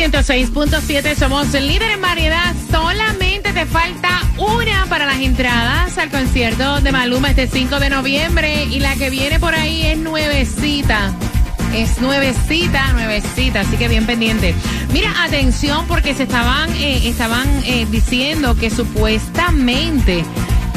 106.7, somos el líder en variedad. Solamente te falta una para las entradas al concierto de Maluma este 5 de noviembre. Y la que viene por ahí es nuevecita. Es nuevecita, nuevecita, así que bien pendiente. Mira, atención, porque se estaban, eh, estaban eh, diciendo que supuestamente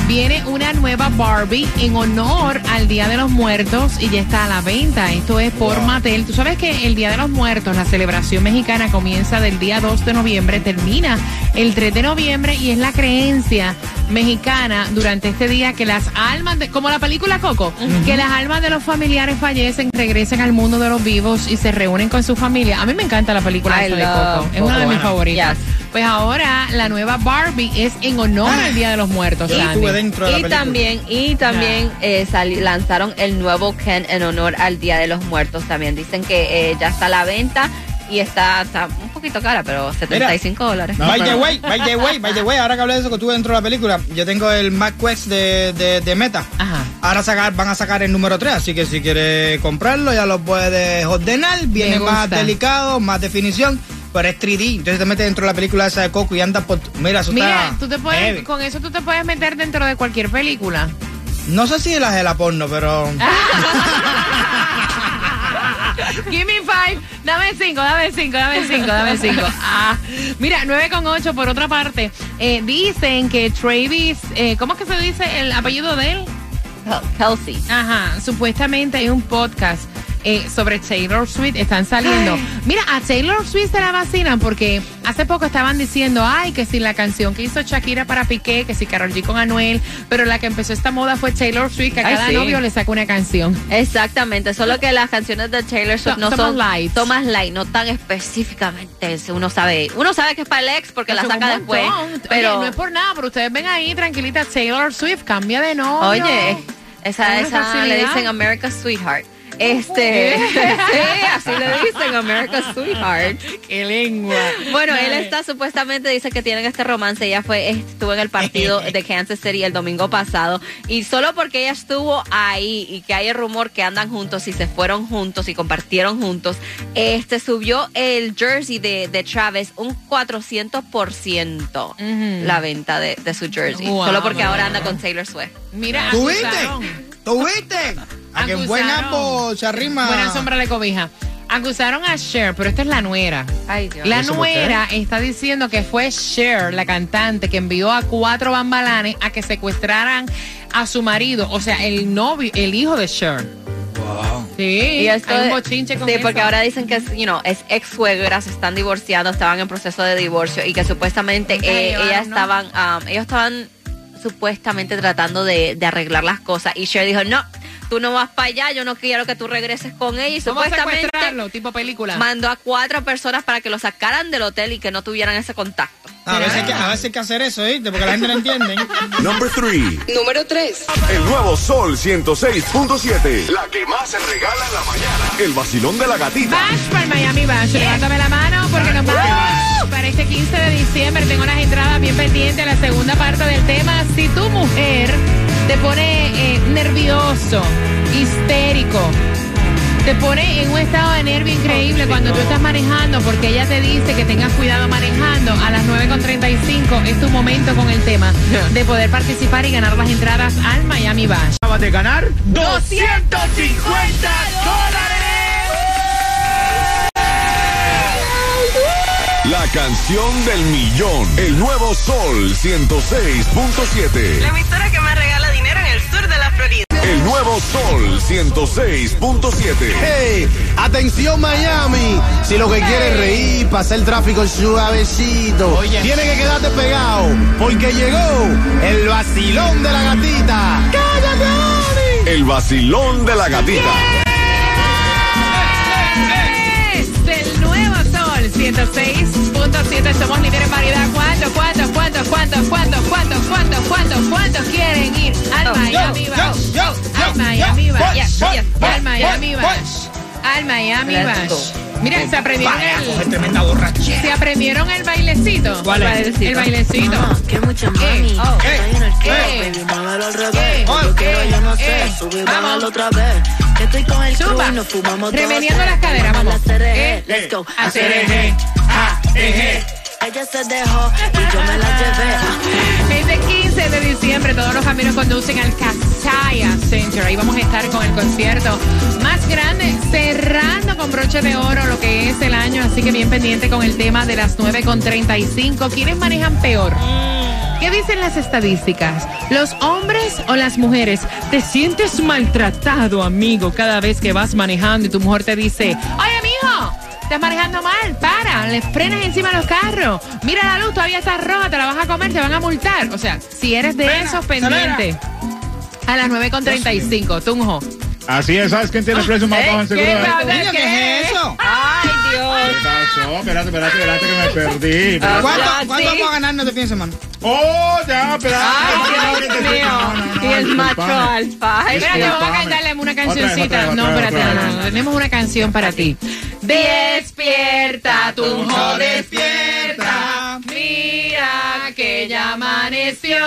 viene una nueva Barbie en honor al Día de los Muertos y ya está a la venta. Esto es por Mattel. Tú sabes que el Día de los Muertos, la celebración mexicana comienza del día 2 de noviembre, termina el 3 de noviembre y es la creencia mexicana durante este día que las almas, de, como la película Coco, que las almas de los familiares fallecen, regresen al mundo de los vivos y se reúnen con su familia. A mí me encanta la película esa de Coco. Es una de mis favoritas. Yes. Pues ahora la nueva Barbie es en honor al Día de los Muertos. De Y también, y también eh, sali- lanzaron el nuevo Ken en honor al Día de los Muertos. También dicen que eh, ya está a la venta y está, está un poquito cara, pero 75 dólares. by the pero- way, by the way, by the way, ahora que hablé de eso que estuve dentro de la película, yo tengo el Mac Quest de, de, de Meta. Ajá. Ahora sacar, van a sacar el número 3, así que si quieres comprarlo ya lo puedes ordenar. Viene más delicado, más definición, pero es 3D. Entonces te metes dentro de la película esa de Coco y andas por... Mira, eso Mira, está tú te puedes, heavy. con eso tú te puedes meter dentro de cualquier película. No sé si las de la porno, pero... Give me five. Dame cinco, dame cinco, dame cinco, dame cinco. Ah, mira, 9 con 8 por otra parte. eh, dicen que Travis, eh, ¿cómo es que se dice el apellido de él? Kelsey. Ajá, supuestamente hay un podcast eh, sobre Taylor Swift, están saliendo. Mira, a Taylor Swift se la vacinan porque hace poco estaban diciendo, ay, que si la canción que hizo Shakira para Piqué, que si Karol G con Anuel, pero la que empezó esta moda fue Taylor Swift, que a Ay, cada sí. novio le saca una canción. Exactamente, solo que las canciones de Taylor Swift no son light. son más light, no tan específicamente. Uno sabe, uno sabe que es para el ex porque la saca después. Pero Oye, no es por nada, pero ustedes ven ahí, tranquilita, Taylor Swift cambia de novio. Oye, esa, esa le dicen America's Sweetheart. Este, sí, así le dicen America's Sweetheart. Qué lengua. Bueno, él está supuestamente dice que tienen este romance. Ella fue estuvo en el partido de Kansas City el domingo pasado y solo porque ella estuvo ahí y que hay el rumor que andan juntos y se fueron juntos y compartieron juntos, este subió el jersey de, de Travis un 400% Ujú. la venta de, de su jersey, Wow. solo porque ahora anda con Taylor Swift. Mira, ¿Tú viste? Acusaron. ¿Tú viste? A que en buen Acusaron. ambo se arrima... Buena sombra le cobija. Acusaron a Cher, pero esta es la nuera. Ay, Dios. La nuera está diciendo que fue Cher, la cantante, que envió a cuatro bambalanes a que secuestraran a su marido, o sea, el novio, el hijo de Cher. Wow. Sí, Y esto hay un bochinche con Sí, eso. porque ahora dicen que es, you know, es ex suegra, se están divorciando, estaban en proceso de divorcio y que supuestamente eh, ellas ¿no? estaban, um, ellos estaban supuestamente tratando de, de arreglar las cosas y Cher dijo, no, tú no vas para allá, yo no quiero que tú regreses con ella y Vamos supuestamente secuestrarlo, tipo película. mandó a cuatro personas para que lo sacaran del hotel y que no tuvieran ese contacto. A veces, hay que, a veces hay que hacer eso, ¿viste? Porque la gente no entiende. Number 3. Número 3. El nuevo Sol 106.7. La que más se regala en la mañana. El vacilón de la gatita. Bash para el Miami Bash. Levántame la mano porque nos vamos para este 15 de diciembre. Tengo las entradas bien pendientes. La segunda parte del tema. Si tu mujer te pone eh, nervioso, histérico, te pone en un estado de nervio increíble cuando tú estás manejando porque ella te dice que tengas cuidado manejando a las 9.35 es tu momento con el tema de poder participar y ganar las entradas al Miami Bash. Acabas de ganar 250 La canción del millón. El nuevo Sol 106.7. La emisora que más regala dinero en el sur de la Florida. El nuevo Sol 106.7. ¡Hey! ¡Atención Miami! Si lo que quieres es reír, pasar el tráfico suavecito, Oye. tienes que quedarte pegado, porque llegó el vacilón de la gatita. ¡Cállate, Ani! El vacilón de la gatita. 106.7, somos líderes en variedad. ¿Cuánto, cuánto, cuánto, cuánto, cuánto, cuánto, cuánto, cuánto, cuánto quieren ir al Miami Bash? Al Miami Bash. Al Miami Bash. Al Miami Bash. Mira, se aprendieron el, se aprendieron el bailecito. ¿Cuál es? El bailecito. Que mucha Eh, mami. Estoy en el club, eh, baby, muévelo al eh, revés. Yo eh, quiero, yo no sé. eh, Subir, otra vez. Que estoy con el Suba. crew y nos fumamos todo. Remediando las caderas, vamos. Eh, Let's go. hacer eje. Ella se dejó y yo me la llevé. Ah. Este 15 de diciembre todos los caminos conducen al Casaya Center. Ahí vamos a estar con el concierto más grande, cerrando con broche de oro lo que es el año. Así que bien pendiente con el tema de las 9.35. ¿Quiénes manejan peor? ¿Qué dicen las estadísticas? ¿Los hombres o las mujeres? ¿Te sientes maltratado, amigo, cada vez que vas manejando y tu mujer te dice, oye, mijo, estás manejando mal, para, le frenas encima a los carros, mira la luz, todavía está roja, te la vas a comer, te van a multar. O sea, si eres de esos pendientes, a las 9.35, Tunjo. Así es, ¿sabes quién tiene el precio más bajo en seguro? ¿Qué de auto? ¿qué es eso? Ay, ¿Qué Dios. pasó? Espérate, espérate, espérate que me perdí. Ah, ¿Cuánto, Ya, ¿cuánto sí. vamos a ganarnos este fin de semana? Oh, ya, espérate. Ay, No, Dios no, no, mío. no, no, no, Y el macho alfa. Ay, Espérate, vamos a cantarle una Otra vez, cancioncita. otra vez, no, otra vez, espérate, no, no, tenemos una canción para ti. Despierta, Tunjo, despierta. Mira que ya amaneció.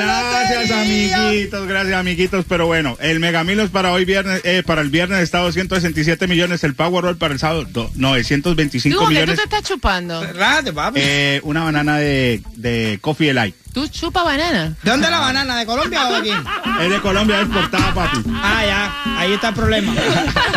Gracias, amiguitos, gracias, amiguitos. Pero bueno, el Megamilos para hoy viernes, eh, para el viernes está 267 millones, el Powerball para el sábado do- 925 Tú, ¿qué tú millones. te estás chupando? Eh, una banana de, de Coffee Light. ¿Tú chupa banana? ¿De dónde es la banana? ¿De Colombia o de aquí? Es de Colombia, es exportada, papi. Ah, ya. Ahí está el problema.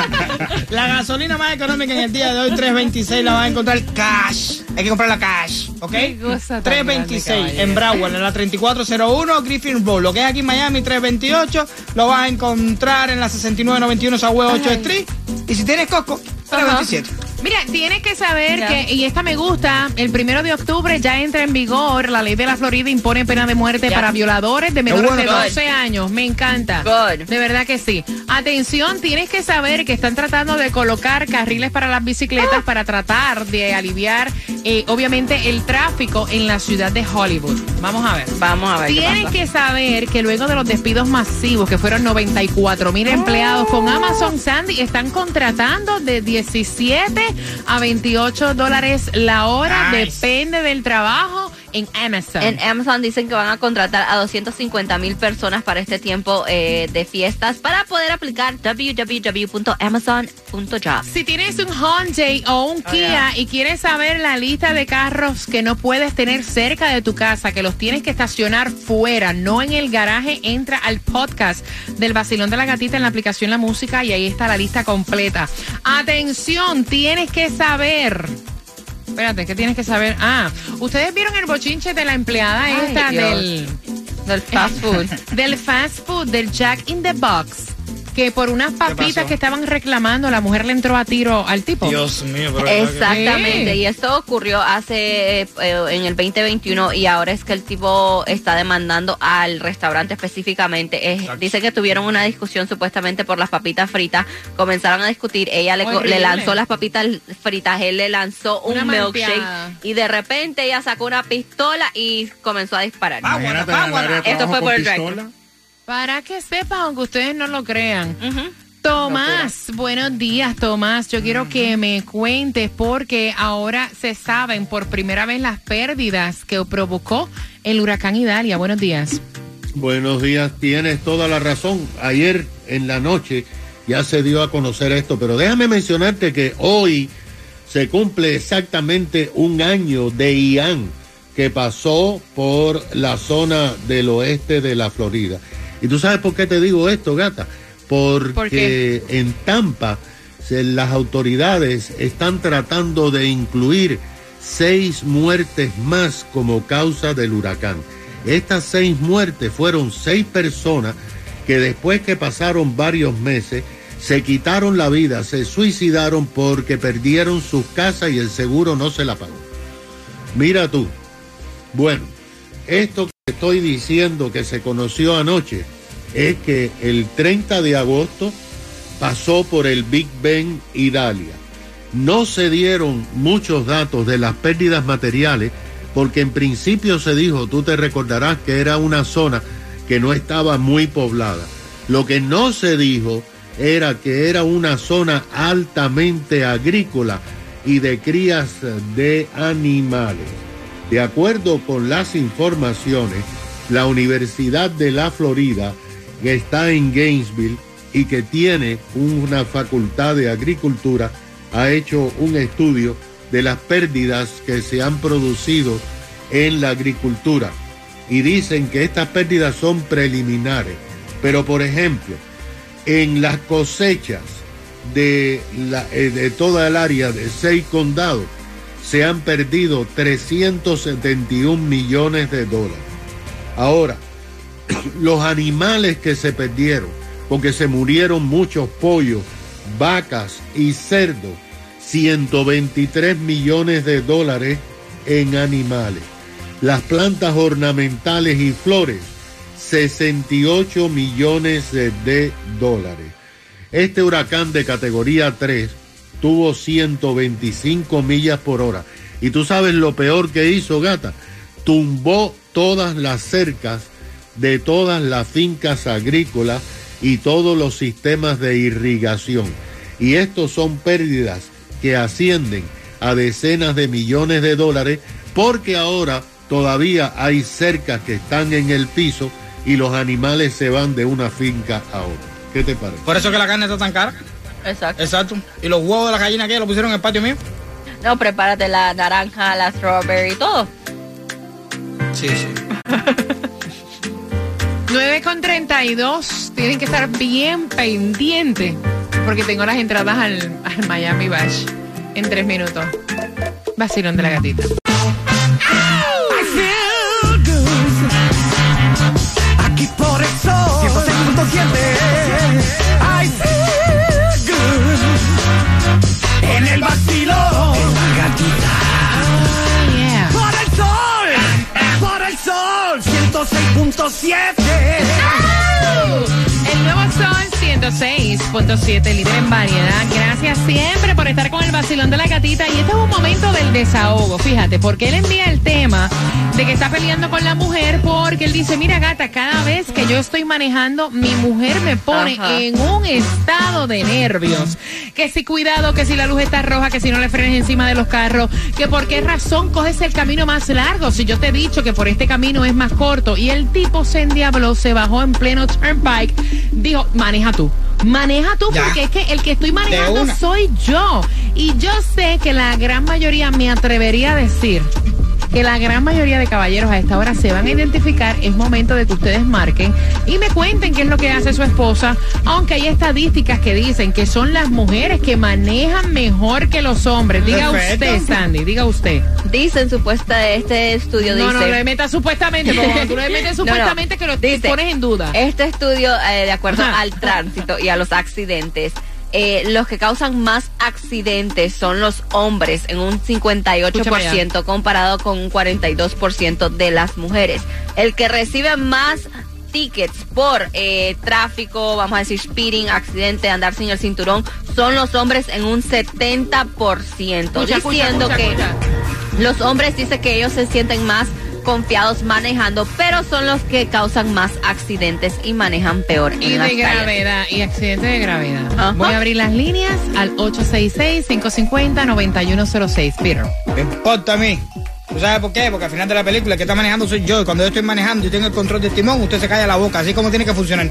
La gasolina más económica en el día de hoy, 3.26, la vas a encontrar cash. Hay que comprarla cash, ¿ok? Qué cosa tan grande, 3.26 caballero. en Broward, en la 3401 Griffin Road. Lo que es aquí en Miami, 328, lo vas a encontrar en la 6991 Southwest 8 Street. Y si tienes Costco, 327. Mira, tienes que saber que, y esta me gusta, el primero de octubre ya entra en vigor, la ley de la Florida impone pena de muerte para violadores de menores bueno, de good. 12 años. Me encanta. De verdad que sí. Atención, tienes que saber que están tratando de colocar carriles para las bicicletas para tratar de aliviar, eh, obviamente, el tráfico en la ciudad de Hollywood. Vamos a ver. Vamos a ver Tienes que saber que luego de los despidos masivos, que fueron 94 mil empleados con Amazon Sandy, están contratando de 17 a 28 dólares la hora, Nice. depende del trabajo en Amazon. En Amazon dicen que van a contratar a 250 mil personas para este tiempo eh, de fiestas para poder aplicar www.amazon.job. si tienes un Hyundai o un Kia y quieres saber la lista de carros que no puedes tener cerca de tu casa, que los tienes que estacionar fuera, no en el garaje, entra al podcast del Basilón de la Gatita en la aplicación La Música y ahí está la lista completa. Atención, tienes que saber. Espérate, ¿qué tienes que saber? Ah, ustedes vieron el bochinche de la empleada Ay, esta Dios. del Del fast food. del fast food, del Jack in the Box, que por unas papitas que estaban reclamando, la mujer le entró a tiro al tipo. Dios mío, pero. Exactamente, y esto ocurrió hace eh, en el 2021 y ahora es que el tipo está demandando al restaurante específicamente. Es- dice que tuvieron una discusión supuestamente por las papitas fritas, comenzaron a discutir, ella le, le lanzó las papitas fritas, él le lanzó un Una milkshake malteada. y de repente ella sacó una pistola y comenzó a disparar. Ah, de Esto fue por el. Para que sepan, aunque ustedes no lo crean. Tomás, buenos días, Tomás. Yo quiero que me cuentes porque ahora se saben por primera vez las pérdidas que provocó el huracán Idalia. Buenos días. Buenos días, tienes toda la razón. Ayer en la noche ya se dio a conocer esto, pero déjame mencionarte que hoy se cumple exactamente un año de Ian que pasó por la zona del oeste de la Florida. ¿Y tú sabes por qué te digo esto, gata? Porque ¿Por qué? en Tampa se- las autoridades están tratando de incluir seis muertes más como causa del huracán. Estas seis muertes fueron seis personas que después que pasaron varios meses se quitaron la vida, se suicidaron porque perdieron sus casas y el seguro no se la pagó. Mira tú. Bueno, esto estoy diciendo que se conoció anoche es que el 30 de agosto pasó por el Big Ben Idalia. no se dieron muchos datos de las pérdidas materiales porque en principio se dijo, tú te recordarás que era una zona que no estaba muy poblada. Lo que no se dijo era que era una zona altamente agrícola y de crías de animales. De acuerdo con las informaciones, la Universidad de la Florida, que está en Gainesville y que tiene una facultad de agricultura, ha hecho un estudio de las pérdidas que se han producido en la agricultura y dicen que estas pérdidas son preliminares. Pero por ejemplo, en las cosechas de, eh, toda el área de seis condados se han perdido 371 millones de dólares. Ahora, los animales que se perdieron, porque se murieron muchos pollos, vacas y cerdos, 123 millones de dólares en animales. Las plantas ornamentales y flores, 68 millones de, dólares. Este huracán de categoría 3 tuvo 125 millas por hora. Y tú sabes lo peor que hizo, gata. Tumbó todas las cercas de todas las fincas agrícolas y todos los sistemas de irrigación. Y estos son pérdidas que ascienden a decenas de millones de dólares porque ahora todavía hay cercas que están en el piso y los animales se van de una finca a otra. ¿Qué te parece? Por eso que la carne está tan cara. Exacto. Exacto. Y los huevos de la gallina que lo pusieron en el patio mío. No, prepárate la naranja, la strawberry, todo. Sí, sí. 9 con 32. Tienen que estar bien pendientes porque tengo las entradas al, al Miami Bash en tres minutos. Vacilón de la gatita. Sol 106.7, líder en variedad. Gracias siempre por estar con el vacilón de la gatita. Y este es un momento del desahogo, fíjate, porque él envía el tema de que está peleando con la mujer porque él dice, mira gata, cada vez que yo estoy manejando, mi mujer me pone Ajá. en un estado de nervios. Que si cuidado, que si la luz está roja, que si no le frenes encima de los carros, que por qué razón coges el camino más largo, si yo te he dicho que por este camino es más corto. Y el tipo se endiabló, se bajó en pleno turnpike, dijo, maneja tú. Maneja tú Ya. porque es que el que estoy manejando soy yo. Y yo sé que la gran mayoría me atrevería a decir que la gran mayoría de caballeros a esta hora se van a identificar. Es momento de que ustedes marquen y me cuenten qué es lo que hace su esposa. Aunque hay estadísticas que dicen que son las mujeres que manejan mejor que los hombres. Diga Perfecto. usted, Sandy, diga usted. Dicen supuesta este estudio No, no, dice le metas supuestamente, porque tú le metes No, no. supuestamente que lo Dice, pones en duda. Este estudio, eh, de acuerdo Ajá. al tránsito y a los accidentes, eh, los que causan más accidentes son los hombres en un 58% comparado con un 42% de las mujeres. El que recibe más tickets por eh, tráfico, vamos a decir speeding, accidente, andar sin el cinturón, son los hombres en un 70%, Escucha, diciendo escucha, que los hombres dicen que ellos se sienten más confiados manejando, pero son los que causan más accidentes y manejan peor Y en las de calles. gravedad, y accidente de gravedad. Voy a abrir las líneas al 866-550-9106. Peter. ¿Qué importa a mí? ¿Tú sabes por qué? Porque al final de la película el que está manejando soy yo. Y cuando yo estoy manejando y tengo el control del timón, usted se calla la boca. Así como tiene que funcionar.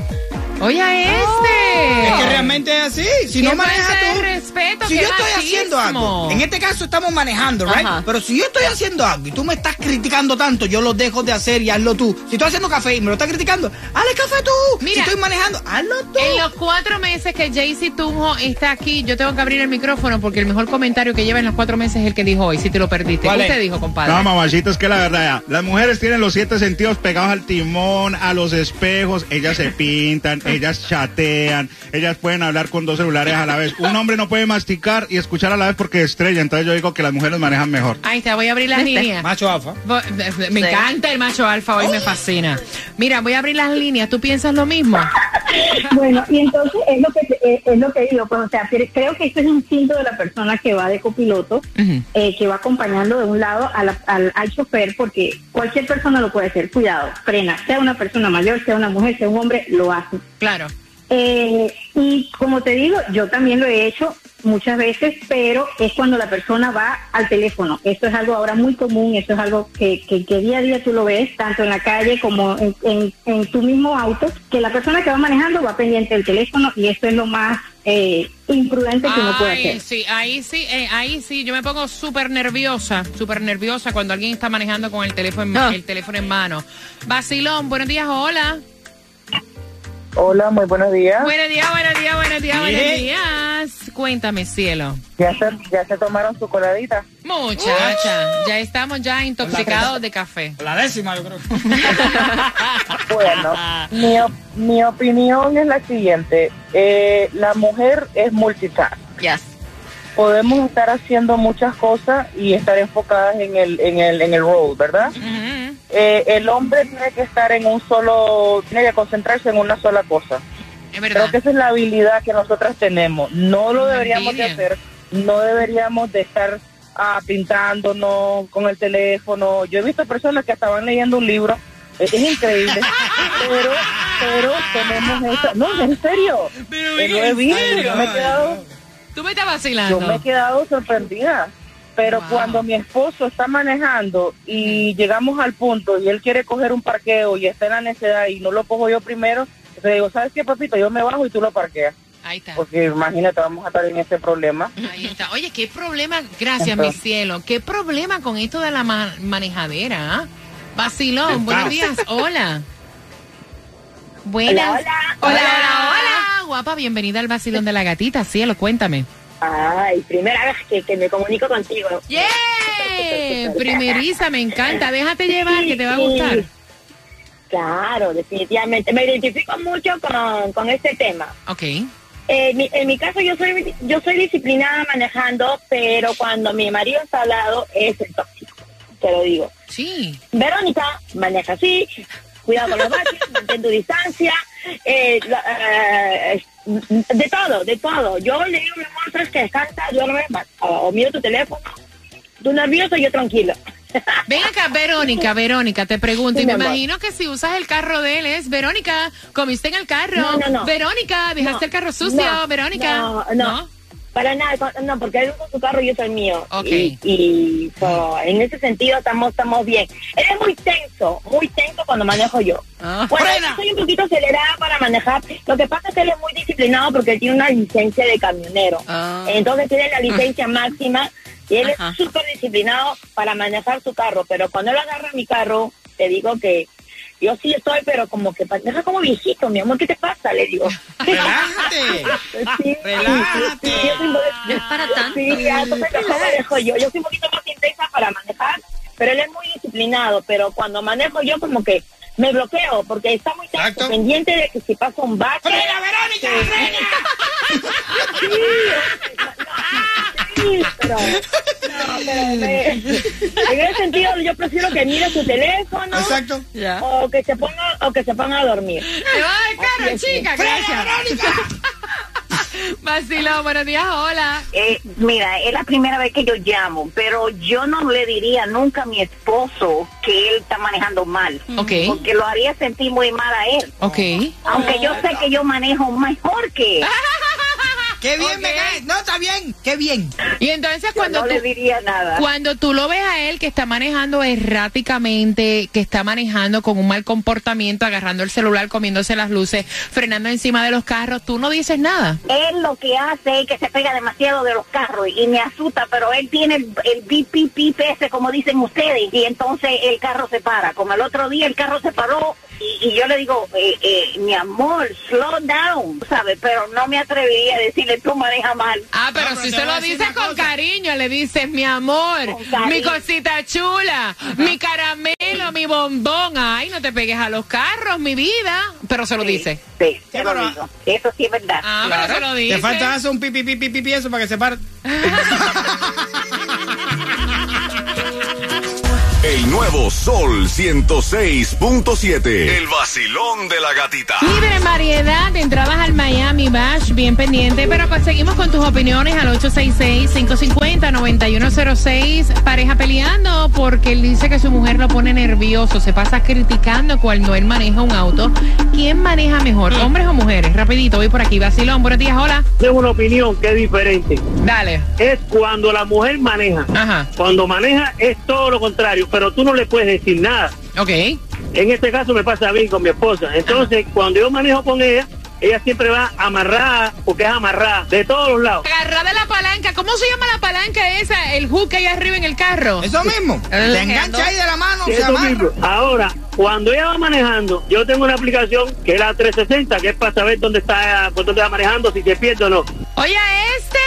Oye, a este. Es que realmente es así. Si no manejas tú. respeto, si yo estoy haciendo algo, en este caso estamos manejando, ¿right? Ajá. Pero si yo estoy haciendo algo y tú me estás criticando tanto, yo lo dejo de hacer y hazlo tú. Si estoy haciendo café y me lo estás criticando, hazle café tú. Mira. si estoy manejando, hazlo tú. En los cuatro meses que Jaycee Tunjo está aquí, yo tengo que abrir el micrófono porque el mejor comentario que lleva en los cuatro meses es el que dijo hoy, si te lo perdiste. ¿Cuál ¿Qué es? usted dijo, compadre? No, mamacita, es que la verdad, ya, las mujeres tienen los siete sentidos pegados al timón, a los espejos, ellas se pintan, ellas chatean, ellas pueden hablar con dos celulares a la vez. Un hombre no puede masticar y escuchar a la vez porque estrella, entonces yo digo que las mujeres manejan mejor. Ahí está, voy a abrir las líneas. Macho alfa. Bo- Me Sí. encanta el macho alfa, hoy me fascina. Mira, voy a abrir las líneas. ¿Tú piensas lo mismo? Bueno, y entonces es lo que es, es lo que digo, pues, o sea, cre- creo que este es un instinto de la persona que va de copiloto, eh, que va acompañando de un lado a la- al, al chofer, porque cualquier persona lo puede hacer. Cuidado, frena, sea una persona mayor, sea una mujer, sea un hombre, lo hace. Claro. Eh, y como te digo, yo también lo he hecho muchas veces, pero es cuando la persona va al teléfono. Esto es algo ahora muy común, esto es algo que, que, que día a día tú lo ves, tanto en la calle como en, en, en tu mismo auto, que la persona que va manejando va pendiente del teléfono y esto es lo más eh, imprudente que uno puede hacer. sí, ahí sí, eh, ahí sí, yo me pongo súper nerviosa, súper nerviosa cuando alguien está manejando con el teléfono, en, Ah. el teléfono en mano. Vacilón, buenos días, hola. Hola, muy buenos días. Buenos días, buenos días, buenos días, buenos días. Cuéntame, cielo. ¿Ya se, ya se tomaron su coladita? Muchacha, ya estamos ya intoxicados de café. La décima, yo creo. Bueno, mi, op- mi opinión es la siguiente. Eh, la mujer es multitask. Yes. Podemos estar haciendo muchas cosas y estar enfocadas en el, en el, en el road, ¿verdad? Eh, el hombre tiene que estar en un solo, tiene que concentrarse en una sola cosa. Creo que esa es la habilidad que nosotras tenemos. No lo deberíamos de hacer, no deberíamos de estar ah, pintándonos con el teléfono. Yo he visto personas que estaban leyendo un libro, es, es increíble, pero, pero tenemos esa, no, en serio, Pero, Eh, he ¿en visto, serio? yo me he quedado, Tú me estás vacilando. yo me he quedado sorprendida. Pero cuando mi esposo está manejando y llegamos al punto y él quiere coger un parqueo y está en la necedad y no lo cojo yo primero, le digo, ¿sabes qué, papito? Yo me bajo y tú lo parqueas. Ahí está. Porque imagínate, vamos a estar en ese problema. Ahí está. Oye, qué problema, gracias, mi cielo. Qué problema con esto de la ma- manejadera. ¿ah? Vacilón, buenos días. Hola. Buenas. Hola, hola, hola. hola, hola. Guapa, bienvenida al vacilón de la gatita. Cielo, cuéntame. Ay, primera vez que, que me comunico contigo. ¡Yeah! Primeriza, me encanta. Déjate llevar, que te va a gustar. Claro, definitivamente. Me identifico mucho con, con este tema. Ok. Eh, mi- en mi caso yo soy yo soy disciplinada manejando, pero cuando mi marido está al lado es el tóxico, te lo digo. Sí. Verónica maneja así, cuidado con los baches, mantén tu distancia, eh, eh, de todo, de todo. Yo le digo, mi amor, sabes que descansa, duerme, va- o miro tu teléfono, tú nervioso, yo tranquilo. Ven acá, Verónica, Verónica, te pregunto, Sí, y me amor. imagino que si usas el carro de él es, Verónica, comiste en el carro. No, no, no. Verónica, dejaste el carro sucio, Verónica. No, no, Para nada, no, porque él usa su carro y yo el mío. Ok. Y, y, so, en ese sentido estamos, estamos bien. Él es muy tenso, muy tenso cuando manejo yo. Ah. Bueno, yo soy un poquito acelerada para manejar. Lo que pasa es que él es muy disciplinado porque él tiene una licencia de camionero. Entonces tiene la licencia máxima y él Ajá. es súper disciplinado para manejar su carro. Pero cuando él agarra mi carro, te digo que yo sí estoy, pero como que maneja como viejito, mi amor, ¿qué te pasa? Le digo. Relájate. Sí, Relájate. sí, sí, No es para tanto. Sí, ya, entonces mejor manejo yo. Yo soy un poquito más intensa para manejar, pero él es muy disciplinado. Pero cuando manejo yo como que me bloqueo porque está muy tenso, pendiente de que si pasa un bache... ¡Frena, Verónica, Sí, pero, no, en ese sentido yo prefiero que mire su teléfono Exacto. o que se ponga o que se ponga a dormir. Te va cara, Así chica, gracias. Vacilón, buenos días, hola. Eh, mira, es la primera vez que yo llamo, pero yo no le diría nunca a mi esposo que él está manejando mal. Porque lo haría sentir muy mal a él. Ok. Aunque yo sé que yo manejo mejor que él. ¡Qué bien me cae! No, está bien. ¡Qué bien! Y entonces Yo cuando no tú, le diría nada. cuando tú lo ves a él que está manejando erráticamente, que está manejando con un mal comportamiento, agarrando el celular, comiéndose las luces, frenando encima de los carros, tú no dices nada. Él lo que hace es que se pega demasiado de los carros y me asusta, pero él tiene el, el ese, como dicen ustedes, y entonces el carro se para. Como el otro día el carro se paró y, y yo le digo, eh, eh, mi amor, slow down, ¿sabes? Pero no me atrevería a decirle, tú manejas mal. Ah, pero si se lo dices con cariño, le dices, mi amor, mi cosita chula, mi caramelo, mi bombón. Ay, no te pegues a los carros, mi vida. Pero se lo dice. Sí, se lo digo. Eso sí es verdad. Ah, pero se lo dice. Te falta hacer un pipi, pipi, pipi, eso para que se pare. El nuevo Sol 106.7. El vacilón de la gatita. En variedad de entradas al Miami Bash, bien pendiente, pero pues seguimos con tus opiniones al 866-550-9106. Pareja peleando porque él dice que su mujer lo pone nervioso, se pasa criticando cuando él maneja un auto. ¿Quién maneja mejor, hombres o mujeres? Rapidito, voy por aquí. Vacilón, buenos días, hola. Tengo una opinión que es diferente. Dale. Es cuando la mujer maneja. Ajá. Cuando maneja es todo lo contrario, pero tú no le puedes decir nada. Ok. En este caso me pasa a mí con mi esposa. Entonces, cuando yo manejo con ella, ella siempre va amarrada, porque es amarrada, de todos los lados. Agarrada la palanca. ¿Cómo se llama la palanca esa? El hook ahí arriba en el carro. Eso mismo. Te engancha ahí de la mano, se Eso amarra. mismo. Ahora, cuando ella va manejando, yo tengo una aplicación que es la 360, que es para saber dónde está, por dónde va manejando, si se pierde o no. Oye, este,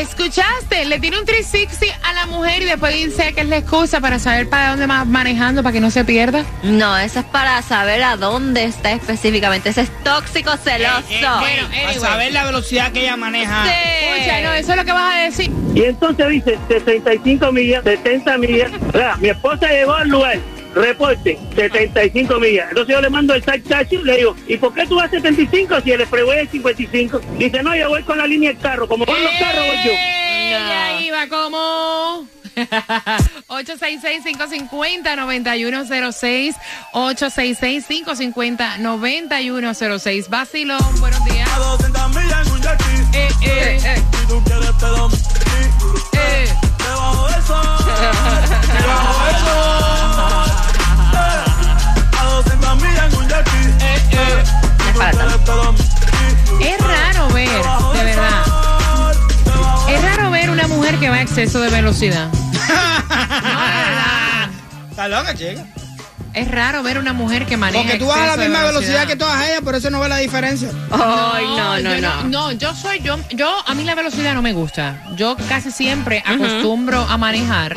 escuchaste, le tiene un 360 a la mujer y después dice que es la excusa para saber para dónde va manejando para que no se pierda. No, eso es para saber a dónde está específicamente. Ese es tóxico celoso. bueno, Para saber la velocidad que ella maneja. Escucha, no, eso es lo que vas a decir. Y entonces dice 65 millas, 70 millas. O sea, mi esposa llegó al lugar, reporte, 75 millas. Entonces yo le mando el touch y le digo, ¿y por qué tú vas 75 si el freeway es 55? Dice, no, yo voy con la línea del carro. Como van los carros, voy yo. Ella iba como... 866-550-9106 866-550-9106 Vacilón, buenos días. Eh, eh, eh. Eh. Es exceso de velocidad. Está loca, chica. Es raro ver una mujer que maneja Porque tú vas a la misma velocidad que todas ellas, por eso no ves la diferencia. Ay, no, no, yo no. No, yo soy yo, yo a mí la velocidad no me gusta. Yo casi siempre acostumbro a manejar.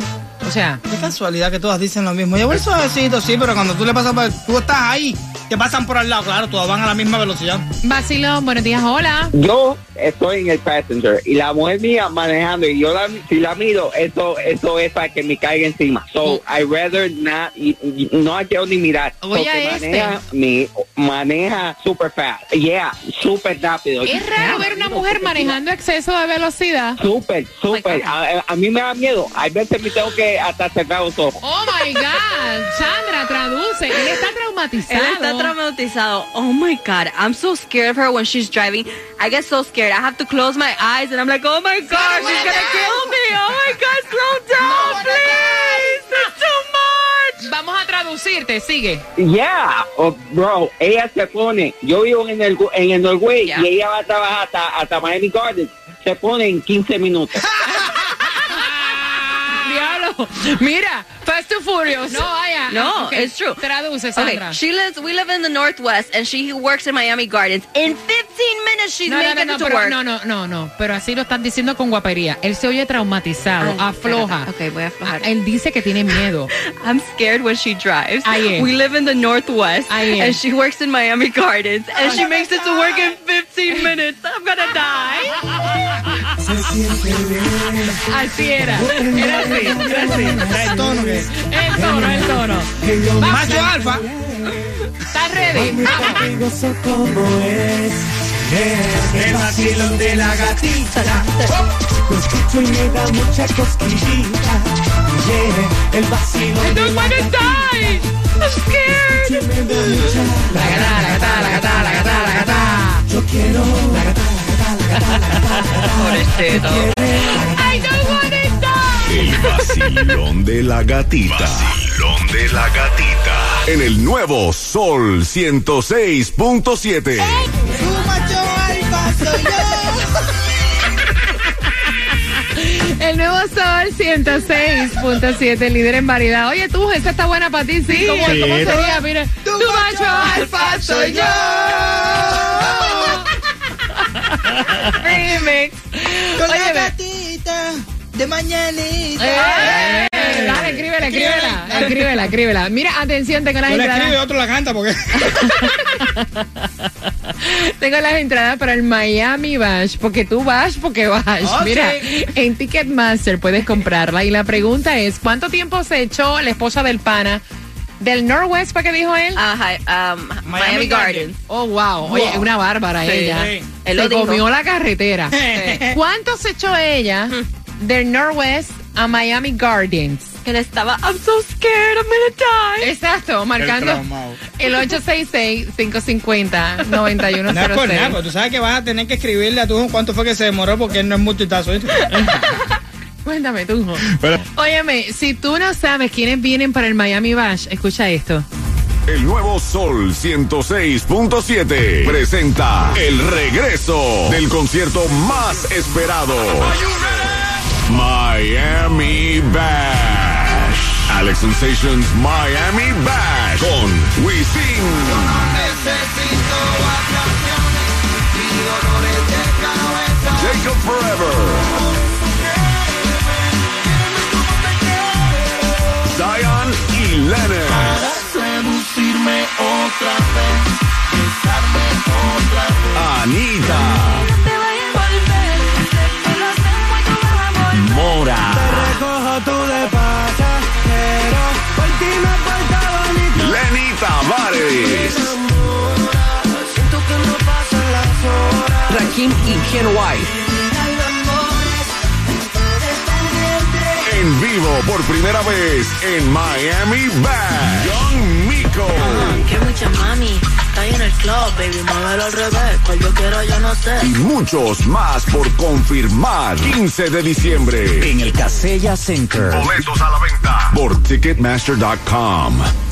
O sea, Qué casualidad que todas dicen lo mismo. Yo voy suavecito, sí, pero cuando tú le pasas por... Tú estás ahí, te pasan por al lado, claro, todas van a la misma velocidad. Vacilón, buenos días, hola. Yo estoy en el passenger y la mujer mía manejando y yo la, si la miro, eso, eso es para que me caiga encima. So, I rather not, y- y no quiero ni mirar. Oye, Porque este. maneja, mi, maneja super fast. Yeah, super rápido. Es raro ver una mujer manejando exceso de velocidad. Súper, súper. A, a mí me da miedo. Hay veces me tengo que hasta cerrar los ojos. Oh my God, Sandra, traduce. Él está traumatizado. Él está traumatizado. Oh my God, I'm so scared of her when she's driving. I get so scared. I have to close my eyes and I'm like, oh my God, she's gonna kill me. Oh my God, slow down, please. It's too much. Vamos a traducirte, sigue. Yeah, oh, bro, ella se pone, yo vivo en el, en el Norway y ella va a trabajar hasta, hasta Miami Gardens, se pone en 15 minutos. Mira, Fast and Furious. No, vaya. No, ah, Okay, it's true. Traduce, Okay, she lives. We live in the Northwest, and she works in Miami Gardens. In 15 minutes, she's no, no, making no, it to pero, work. no, no, no, no, pero así lo están diciendo con guapería. Él se oye traumatizado, ah, Ay, afloja. espérate. Ok, voy a aflojar. Ah, él dice que tiene miedo. I'm scared when she drives. I am. We live in the Northwest, I am. and she works in Miami Gardens, and she makes it to work in 15 minutes. I'm gonna die. Así era. Era así, era así. El tono que El tono, el tono. Macho alfa. ¿Estás ready? Como es. El vacilón de la gatita. Lo escucho y me da mucha cosquillita. Yeah, el vacilón I don't wanna die. I'm scared. La gata, la gata, la gata, la gata, la gata. Yo quiero la gata, gata. I don't wanna die. El vacilón de la gatita. Vacilón de la gatita. En el nuevo Sol 106.7. Su macho alfa soy yo. El nuevo Sol 106.7, líder en variedad. Oye, tú, esa está buena para ti, ¿sí? ¿Cómo, Sí. cómo sería? Mira, tu, macho alfa soy yo. Remix. Con la Óyeme. gatita de mañanita. Eh, dale, escríbela, escríbela, escríbela, escríbela. Mira, atención, tengo las Yo la entradas. escribo y otro la canta porque. Tengo las entradas para el Miami Bash, porque tú vas, porque vas. Mira, en Ticketmaster puedes comprarla. Y la pregunta es, ¿cuánto tiempo se echó la esposa del pana del Northwest, para qué dijo él? Ajá, um, Miami, Gardens. Oh, wow. Oye, Wow. una bárbara Sí. ella. Sí. Él Se dijo. comió la carretera. ¿Cuánto se echó ella del Northwest a Miami Gardens? Que le estaba, I'm so scared, I'm gonna die. Exacto, marcando traumado. el 866-550-9106. No es por nada, tú sabes que vas a tener que escribirle a tu hijo cuánto fue que se demoró porque él no es multitazo. Cuéntame tú. Óyeme, si tú no sabes quiénes vienen para el Miami Bash, escucha esto. El nuevo Sol 106.7 presenta el regreso del concierto más esperado. Miami Bash. Alex Sensations Miami Bash con Wisin. Jacob Forever. Rakim y Ken White. En vivo por primera vez en Miami Bash. Young Miko. Que mucha mami, está ahí en el club, baby, muévelo al revés, cual yo quiero, yo no sé. Y muchos más por confirmar. 15 de diciembre. En el Casella Center. Boletos a la venta por Ticketmaster.com.